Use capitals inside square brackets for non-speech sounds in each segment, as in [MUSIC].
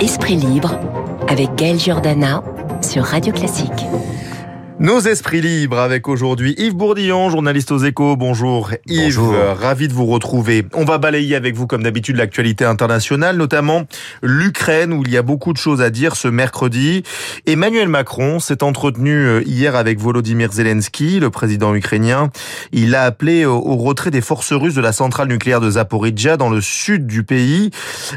Esprit libre avec Gaël Giordana sur Radio Classique. Nos esprits libres avec aujourd'hui Yves Bourdillon, journaliste aux échos. Bonjour Yves, Bonjour. ravi de vous retrouver. On va balayer avec vous comme d'habitude l'actualité internationale, notamment l'Ukraine où il y a beaucoup de choses à dire ce mercredi. Emmanuel Macron s'est entretenu euh, hier avec Volodymyr Zelensky, le président ukrainien. Il a appelé au au retrait des forces russes de la centrale nucléaire de Zaporizhia dans le sud du pays.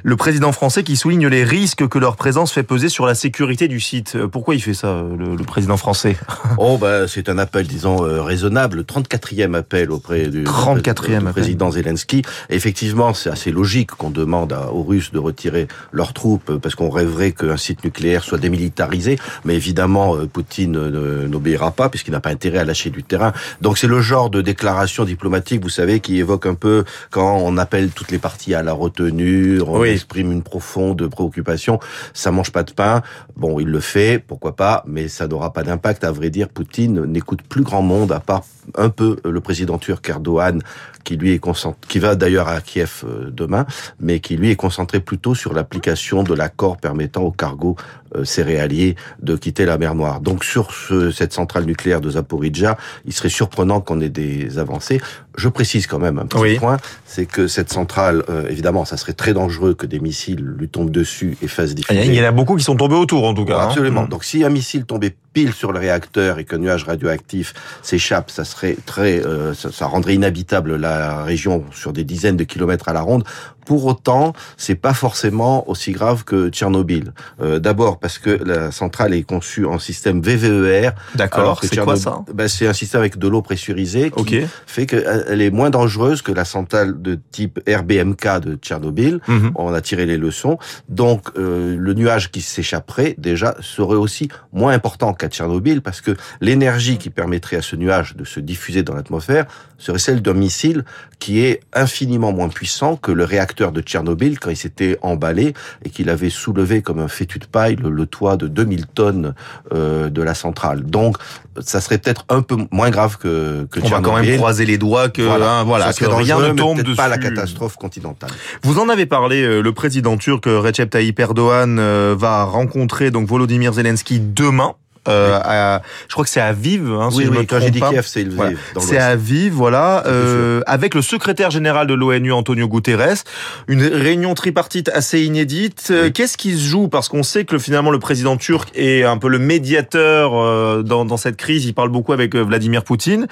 Le président français qui souligne les risques que leur présence fait peser sur la sécurité du site. Euh, Pourquoi il fait ça, euh, le, le président français? [LAUGHS] Oh, bah, c'est un appel, disons, euh, raisonnable. Le 34e appel auprès du, 34e du appel. président Zelensky. Effectivement, c'est assez logique qu'on demande à- aux Russes de retirer leurs troupes euh, parce qu'on rêverait qu'un site nucléaire soit démilitarisé. Mais évidemment, euh, Poutine euh, n'obéira pas puisqu'il n'a pas intérêt à lâcher du terrain. Donc c'est le genre de déclaration diplomatique, vous savez, qui évoque un peu quand on appelle toutes les parties à la retenue, on Oui. exprime une profonde préoccupation. Ça mange pas de pain. Bon, il le fait, pourquoi pas, mais ça n'aura pas d'impact. À vrai dire, Poutine n'écoute plus grand monde, à part un peu le président turc Erdogan, qui lui est concentré, qui va d'ailleurs à Kiev euh, demain, mais qui lui est concentré plutôt sur l'application de l'accord permettant aux cargos euh, céréaliers de quitter la mer Noire. Donc sur ce- cette centrale nucléaire de Zaporizhia, il serait surprenant qu'on ait des avancées. Je précise quand même un petit Oui. point, c'est que cette centrale, euh, évidemment, ça serait très dangereux que des missiles lui tombent dessus et fassent Il y diffuser. en a beaucoup qui sont tombés autour en tout cas. hein. Absolument. Mm. Donc, si un missile tombait pile sur le réacteur et qu'un nuage radioactif s'échappe, ça serait très, euh, ça, ça rendrait inhabitable la région sur des dizaines de kilomètres à la ronde. Pour autant, c'est pas forcément aussi grave que Tchernobyl. Euh, D'abord parce que la centrale est conçue en système VVER. D'accord. C'est quoi ça? Ben, C'est un système avec de l'eau pressurisée qui fait qu'elle est moins dangereuse que la centrale de type RBMK de Tchernobyl. Mhm. On a tiré les leçons. Donc, euh, le nuage qui s'échapperait, déjà, serait aussi moins important qu'à Tchernobyl, parce que l'énergie qui permettrait à ce nuage de se diffuser dans l'atmosphère serait celle d'un missile qui est infiniment moins puissant que le réacteur de Tchernobyl quand il s'était emballé et qu'il avait soulevé comme un fétu de paille le, le toit de 2000 tonnes euh, de la centrale. Donc, ça serait peut-être un peu moins grave que, que On va Tchernobyl. quand même croiser les doigts que Voilà, hein, voilà, que rien ne tombe dessus. pas la catastrophe continentale. Vous en avez parlé, euh, le président turc euh, Recep Tayyip Erdogan va rencontrer donc Volodymyr Zelensky demain. Euh, à- je crois que c'est à Vive, hein, si oui, je me oui, quand trompe j'ai dit pas. Kiev, c'est Voilà. C'est à Vive, voilà, euh, avec le secrétaire général de l'ONU, Antonio Guterres. Une réunion tripartite assez inédite. Euh, Oui. Qu'est-ce qui se joue? Parce qu'on sait que finalement le président turc est un peu le médiateur euh, dans, dans cette crise. Il parle beaucoup avec euh, Vladimir Poutine.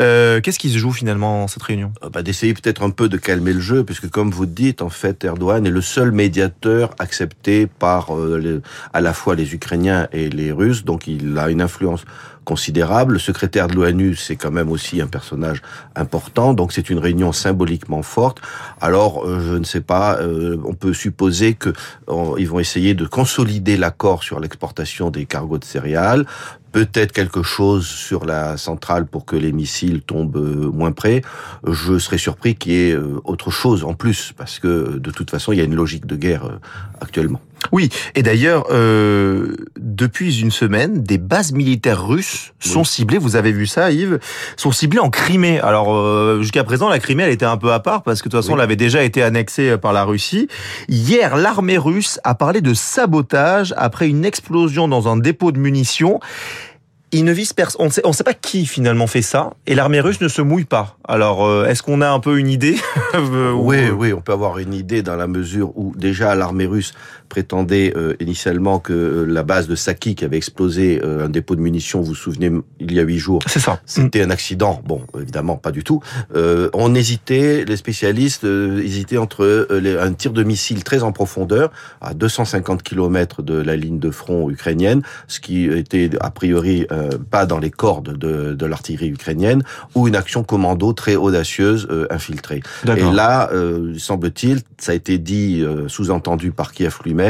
Euh, Qu'est-ce qui se joue finalement dans cette réunion? Bah, d'essayer peut-être un peu de calmer le jeu, puisque comme vous dites, en fait, Erdogan est le seul médiateur accepté par les- à la fois les Ukrainiens et les Russes, donc il a une influence considérable. Le secrétaire de l'ONU, c'est quand même aussi un personnage important, donc c'est une réunion symboliquement forte. Alors, euh, je ne sais pas, euh, on peut supposer que vont essayer de consolider l'accord sur l'exportation des cargos de céréales, peut-être quelque chose sur la centrale pour que les missiles tombent euh, moins près. Je serais surpris qu'il y ait euh, autre chose en plus, parce que de toute façon, il y a une logique de guerre actuellement. Oui, et d'ailleurs, euh, depuis une semaine, des bases militaires russes sont Oui. ciblées, vous avez vu ça Yves, sont ciblées en Crimée. Alors euh, jusqu'à présent, la Crimée, elle était un peu à part, parce que de toute façon, Oui. elle avait déjà été annexée par la Russie. Hier, l'armée russe a parlé de sabotage après une explosion dans un dépôt de munitions. Il ne vise personne. On ne sait, on sait pas qui finalement fait ça, et l'armée russe ne se mouille pas. Alors, euh, est-ce qu'on a un peu une idée [LAUGHS] Euh, ou- Oui, oui, on peut avoir une idée dans la mesure où déjà l'armée russe prétendait euh, initialement que euh, la base de Saki qui avait explosé euh, un dépôt de munitions, vous vous souvenez, il y a huit jours, C'est ça. C'était un accident. Bon, évidemment, pas du tout. Euh, on hésitait, les spécialistes euh, hésitaient entre euh, les- un tir de missile très en profondeur, à 250 km de la ligne de front ukrainienne, ce qui était a priori pas dans les cordes de, de l'artillerie ukrainienne, ou une action commando très audacieuse euh, infiltrée. Et là, euh, semble-t-il, ça a été dit, euh, sous-entendu par Kiev lui-même,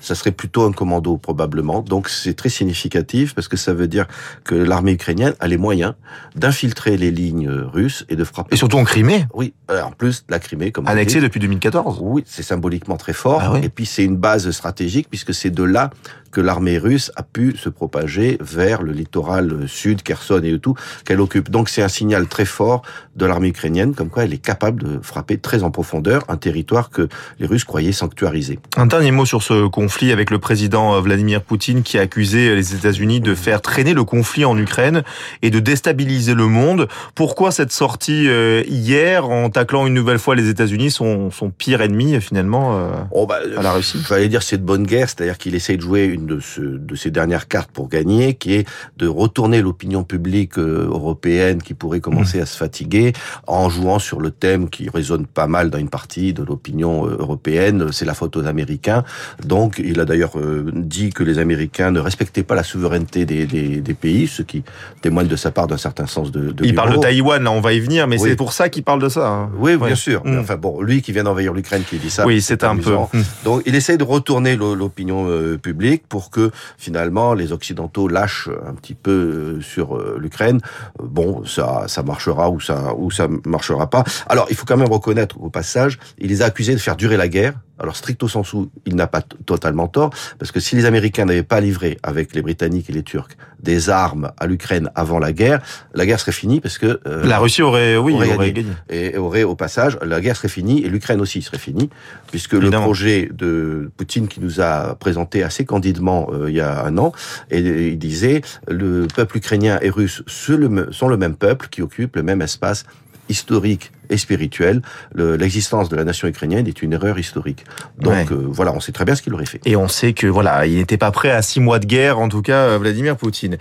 ça serait plutôt un commando probablement. Donc c'est très significatif parce que ça veut dire que l'armée ukrainienne a les moyens d'infiltrer les lignes russes et de frapper. Et surtout en Crimée, Oui, euh, en plus la Crimée, comme annexée depuis 2014. Oui, c'est symboliquement très fort. Ah oui. Et puis c'est une base stratégique puisque c'est de là que l'armée russe a pu se propager vers le littoral sud, Kherson et tout, qu'elle occupe. Donc c'est un signal très fort de l'armée ukrainienne, comme quoi elle est capable de frapper très en profondeur un territoire que les Russes croyaient sanctuarisé. Un dernier mot sur ce conflit avec le président Vladimir Poutine qui a accusé les États-Unis de faire traîner le conflit en Ukraine et de déstabiliser le monde. Pourquoi cette sortie euh, hier en taclant une nouvelle fois les États-Unis, son, son pire ennemi finalement euh, oh bah, à la Russie? J'allais dire c'est de bonne guerre, c'est-à-dire qu'il essaie de jouer une de, ce, de ses dernières cartes pour gagner, qui est de retourner l'opinion publique européenne qui pourrait commencer mmh. à se fatiguer en jouant sur le thème qui résonne pas mal dans une partie de l'opinion européenne, c'est la faute aux Américains. Donc, il a d'ailleurs euh, dit que les Américains ne respectaient pas la souveraineté des, des, des pays, ce qui témoigne de sa part d'un certain sens de, de Il parle de Taïwan, là, on va y venir, mais c'est pour ça qu'il parle de ça. Hein. Oui, bien sûr. Mm. enfin bon, lui qui vient d'envahir l'Ukraine, qui dit ça. Oui, c'est un peu. Mm. Donc, il essaie de retourner l'opinion euh, publique pour que finalement les Occidentaux lâchent un petit peu euh, sur l'Ukraine. Bon, ça, ça marchera ou ça, ou ça marchera pas. Alors, il faut quand même reconnaître au passage, il les a accusés de faire durer la guerre alors stricto sensu, il n'a pas totalement tort, parce que si les Américains n'avaient pas livré avec les Britanniques et les Turcs des armes à l'Ukraine avant la guerre, la guerre serait finie parce que euh, la Russie aurait, oui, aurait, gagné. et aurait au passage la guerre serait finie et l'Ukraine aussi serait finie, puisque le projet de Poutine qui nous a présenté assez candidement euh, il y a un an, et, il disait le peuple ukrainien et russe sont le même peuple qui occupe le même espace historique et spirituel. L'existence de la nation ukrainienne est une erreur historique. Donc euh, voilà, on sait très bien ce qu'il aurait fait. Et on sait que voilà, il n'était pas prêt à six mois de guerre, en tout cas euh, Vladimir Poutine.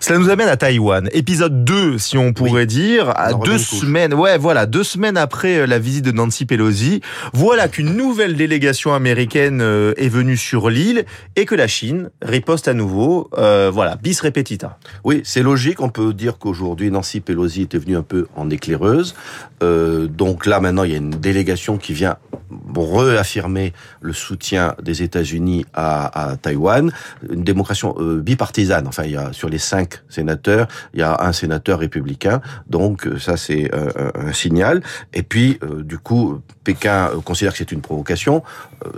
Cela nous amène à Taïwan, épisode 2 si on pourrait dire, à deux semaines. Ouais, voilà, deux semaines après euh, la visite de Nancy Pelosi, voilà qu'une nouvelle délégation américaine est venue sur l'île et que la Chine riposte à nouveau. Euh, voilà, bis repetita. Oui, c'est logique. On peut dire qu'aujourd'hui Nancy Pelosi était venue un peu en éclaireuse. Euh, donc là, maintenant, il y a une délégation qui vient réaffirmer le soutien des États-Unis à, à, Taïwan. Une démocratie euh, bipartisane. Enfin, il y a sur les cinq sénateurs, il y a un sénateur républicain. Donc euh, ça, c'est un signal. Et puis, du coup, Pékin considère que c'est une provocation.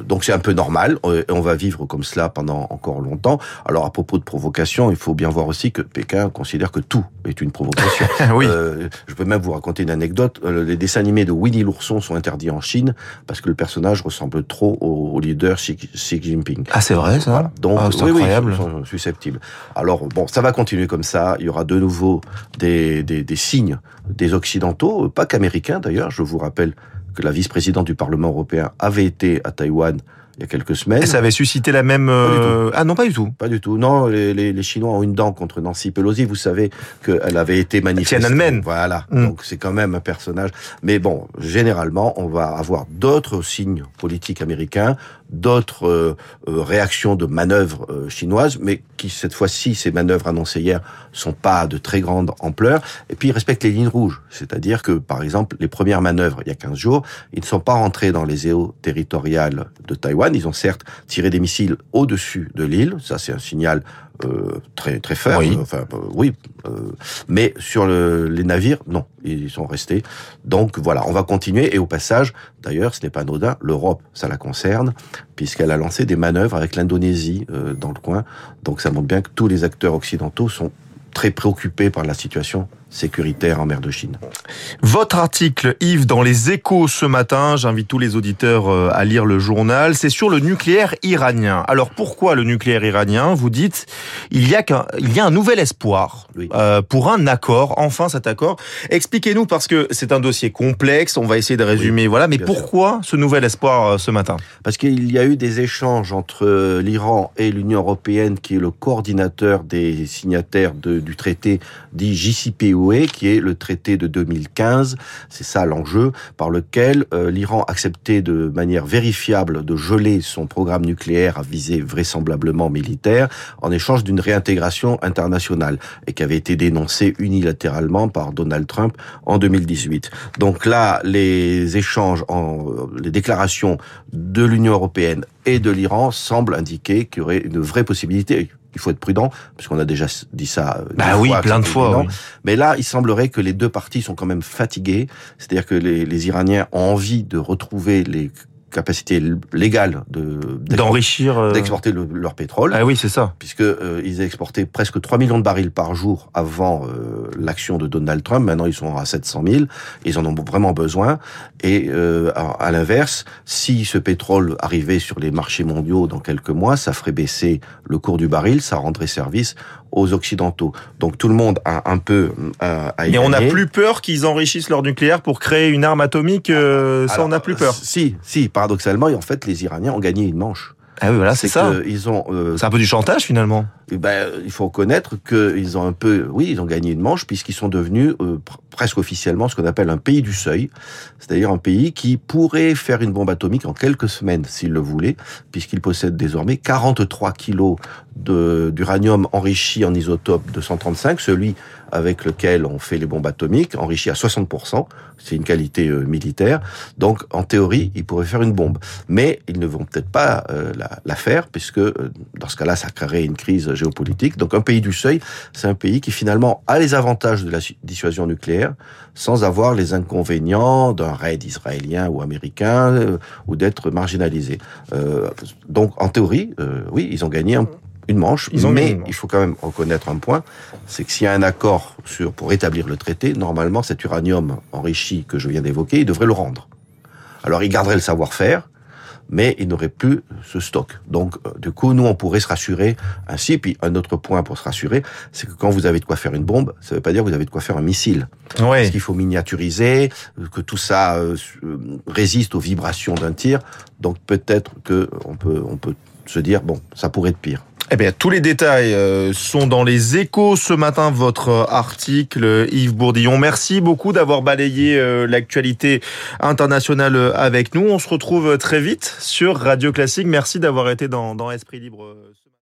donc c'est un peu normal. Et on va vivre comme cela pendant encore longtemps. Alors à propos de provocation, il faut bien voir aussi que Pékin considère que tout est une provocation. [LAUGHS] oui. je peux même vous raconter une anecdote. Les dessins animés de Winnie l'ourson sont interdits en Chine parce que le personnage ressemble trop au, leader Xi, Jinping. Ah, c'est vrai, ça Donc, ah, c'est incroyable. Oui, sont susceptibles. Alors, bon, ça va continuer comme ça. Il y aura de nouveau des, des, des signes des Occidentaux, pas qu'américains d'ailleurs. Je vous rappelle que la vice-présidente du Parlement européen avait été à Taïwan il y a quelques semaines. Et ça avait suscité la même... Euh, ah non, pas du tout. Pas du tout. Non, les, les, les, Chinois ont une dent contre Nancy Pelosi. Vous savez qu'elle avait été manifestée. Tiananmen. Voilà. Mm. Donc c'est quand même un personnage. Mais bon, généralement, on va avoir d'autres signes politiques américains, d'autres euh, euh, réactions de manœuvres chinoises, mais qui cette fois-ci, ces manœuvres annoncées hier, sont pas de très grande ampleur. Et puis ils respectent les lignes rouges. C'est-à-dire que, par exemple, les premières manœuvres, il y a 15 jours, ils ne sont pas rentrés dans les eaux territoriales de Taïwan ils ont certes tiré des missiles au-dessus de l'île, ça c'est un signal euh, très très fort. Oui. Enfin, euh, oui. Euh, mais sur le, les navires, non, ils sont restés. Donc voilà, on va continuer. Et au passage, d'ailleurs, ce n'est pas anodin. L'Europe, ça la concerne, puisqu'elle a lancé des manœuvres avec l'Indonésie dans le coin. Donc ça montre bien que tous les acteurs occidentaux sont très préoccupés par la situation sécuritaire en mer de Chine. Votre article, Yves, dans les échos ce matin, j'invite tous les auditeurs euh, à lire le journal, c'est sur le nucléaire iranien. Alors pourquoi le nucléaire iranien? Vous dites, il y a, qu'un, il y a un nouvel espoir euh, pour un accord, enfin cet accord. Expliquez-nous, parce que c'est un dossier complexe, on va essayer de résumer, voilà, mais pourquoi ce nouvel espoir euh, ce matin? Parce qu'il y a eu des échanges entre l'Iran et l'Union européenne, qui est le coordinateur des signataires de, du traité dit Qui est le traité de 2015. C'est ça l'enjeu, par lequel euh, l'Iran acceptait de manière vérifiable de geler son programme nucléaire à visée vraisemblablement militaire en échange d'une réintégration internationale et qui avait été dénoncé unilatéralement par Donald Trump en 2018. Donc là, les échanges, en, les déclarations de l'Union européenne et de l'Iran semblent indiquer qu'il y aurait une vraie possibilité, il faut être prudent, parce qu'on a déjà dit ça. Euh, bah oui, plein de fois. Mais là, il semblerait que les deux parties sont quand même fatiguées. C'est-à-dire que les, les, Iraniens ont envie de retrouver les capacité légale de d'enrichir, euh... d'exporter le, leur pétrole. Ah oui, c'est ça. Puisque euh, ils exportaient presque 3 millions de barils par jour avant euh, l'action de Donald Trump. Maintenant, ils sont à 700 000. Ils en ont vraiment besoin. Et euh, à l'inverse, si ce pétrole arrivait sur les marchés mondiaux dans quelques mois, ça ferait baisser le cours du baril, ça rendrait service aux occidentaux. Donc tout le monde a un peu euh, à Et on n'a plus peur qu'ils enrichissent leur nucléaire pour créer une arme atomique. Euh, ça, Alors, on n'a plus peur. Si, si, paradoxalement, en fait, les Iraniens ont gagné une manche. Ah oui, voilà, c'est ça. Ils ont. euh, C'est un peu du chantage finalement. eh ben, il faut reconnaître qu'ils ont un peu, oui, ils ont gagné une manche puisqu'ils sont devenus euh, pr- presque officiellement ce qu'on appelle un pays du seuil, c'est-à-dire un pays qui pourrait faire une bombe atomique en quelques semaines s'il le voulait, puisqu'il possède désormais 43 kilos d'uranium enrichi en isotope 235, celui avec lequel on fait les bombes atomiques, enrichi à 60%, c'est une qualité euh, militaire. Donc, en théorie, ils pourraient faire une bombe. Mais ils ne vont peut-être pas euh, la, faire, puisque euh, dans ce cas-là, ça créerait une crise géopolitique. Donc, un pays du seuil, c'est un pays qui finalement a les avantages de la su- dissuasion nucléaire, sans avoir les inconvénients d'un raid israélien ou américain, ou d'être marginalisé. Donc, en théorie, oui, ils ont gagné un- une manche, Ils ont gagné mais une manche. il faut quand même reconnaître un point, c'est que s'il y a un accord sur pour établir le traité, normalement cet uranium enrichi que je viens d'évoquer, il devrait le rendre. Alors il garderait le savoir-faire, mais il n'aurait plus ce stock. Donc euh, du coup, nous on pourrait se rassurer ainsi. Puis un autre point pour se rassurer, c'est que quand vous avez de quoi faire une bombe, ça ne veut pas dire que vous avez de quoi faire un missile. Parce Ouais. qu'il faut miniaturiser, euh, que tout ça euh, résiste aux vibrations d'un tir. Donc peut-être que on peut on peut se dire bon, ça pourrait être pire. Eh bien, tous les détails euh, sont dans les échos ce matin, votre euh, article, euh, Yves Bourdillon. Merci beaucoup d'avoir balayé l'actualité internationale avec nous. On se retrouve très vite sur Radio Classique. Merci d'avoir été dans, dans Esprit Libre.